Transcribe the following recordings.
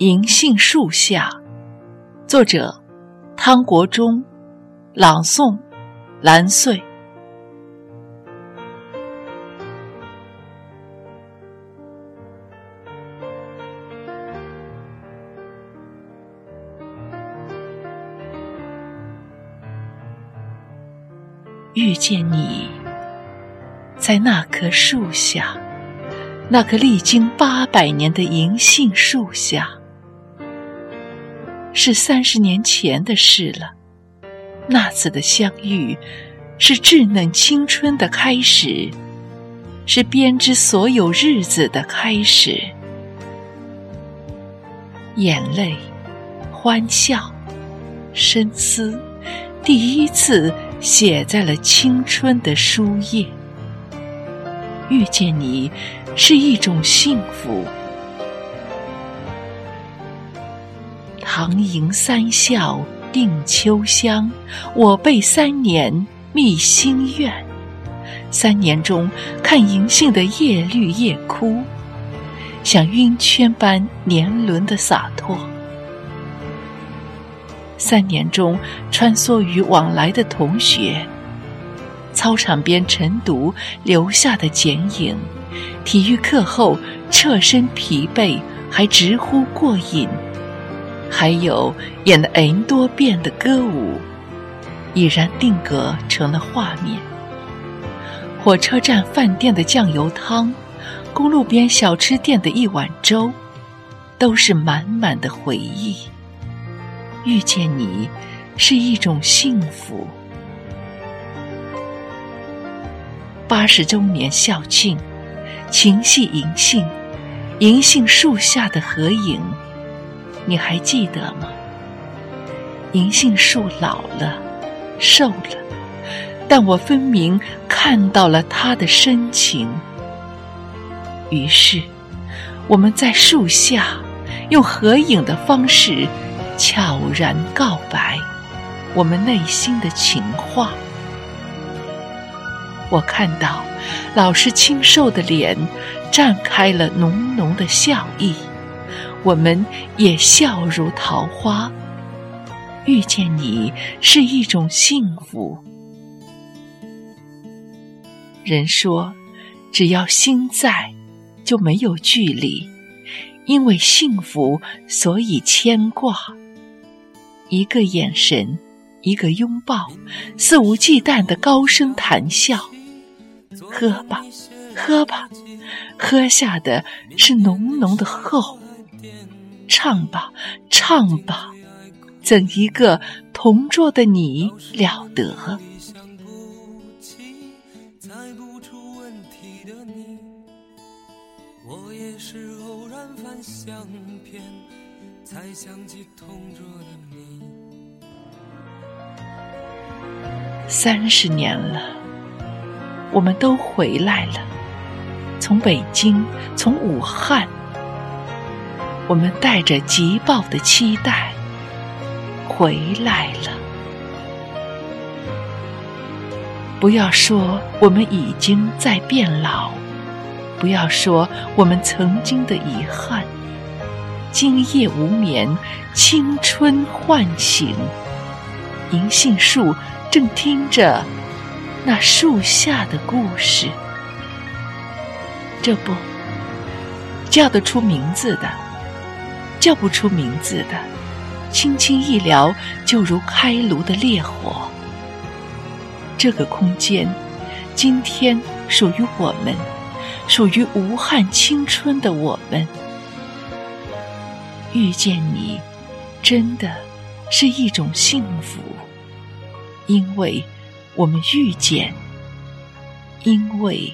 银杏树下，作者汤国忠，朗诵蓝穗。遇见你，在那棵树下，那棵历经八百年的银杏树下，是三十年前的事了。那次的相遇，是稚嫩青春的开始，是编织所有日子的开始。眼泪、欢笑、深思，第一次。写在了青春的书页。遇见你，是一种幸福。唐寅三笑定秋香，我辈三年觅心愿。三年中，看银杏的叶绿叶枯，像晕圈般年轮的洒脱。三年中，穿梭于往来的同学，操场边晨读留下的剪影，体育课后侧身疲惫还直呼过瘾，还有演了 N 多遍的歌舞，已然定格成了画面。火车站饭店的酱油汤，公路边小吃店的一碗粥，都是满满的回忆。遇见你，是一种幸福。八十周年校庆，情系银杏，银杏树下的合影，你还记得吗？银杏树老了，瘦了，但我分明看到了它的深情。于是，我们在树下用合影的方式。悄然告白，我们内心的情话。我看到老师清瘦的脸绽开了浓浓的笑意，我们也笑如桃花。遇见你是一种幸福。人说，只要心在，就没有距离，因为幸福，所以牵挂。一个眼神，一个拥抱，肆无忌惮的高声谈笑。喝吧，喝吧，喝下的是浓浓的厚。唱吧，唱吧，怎一个同桌的你了得？才想起同桌的你。三十年了，我们都回来了，从北京，从武汉，我们带着急报的期待回来了。不要说我们已经在变老，不要说我们曾经的遗憾。今夜无眠，青春唤醒。银杏树正听着那树下的故事。这不叫得出名字的，叫不出名字的，轻轻一撩，就如开炉的烈火。这个空间，今天属于我们，属于无憾青春的我们。遇见你，真的是一种幸福，因为我们遇见，因为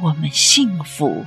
我们幸福。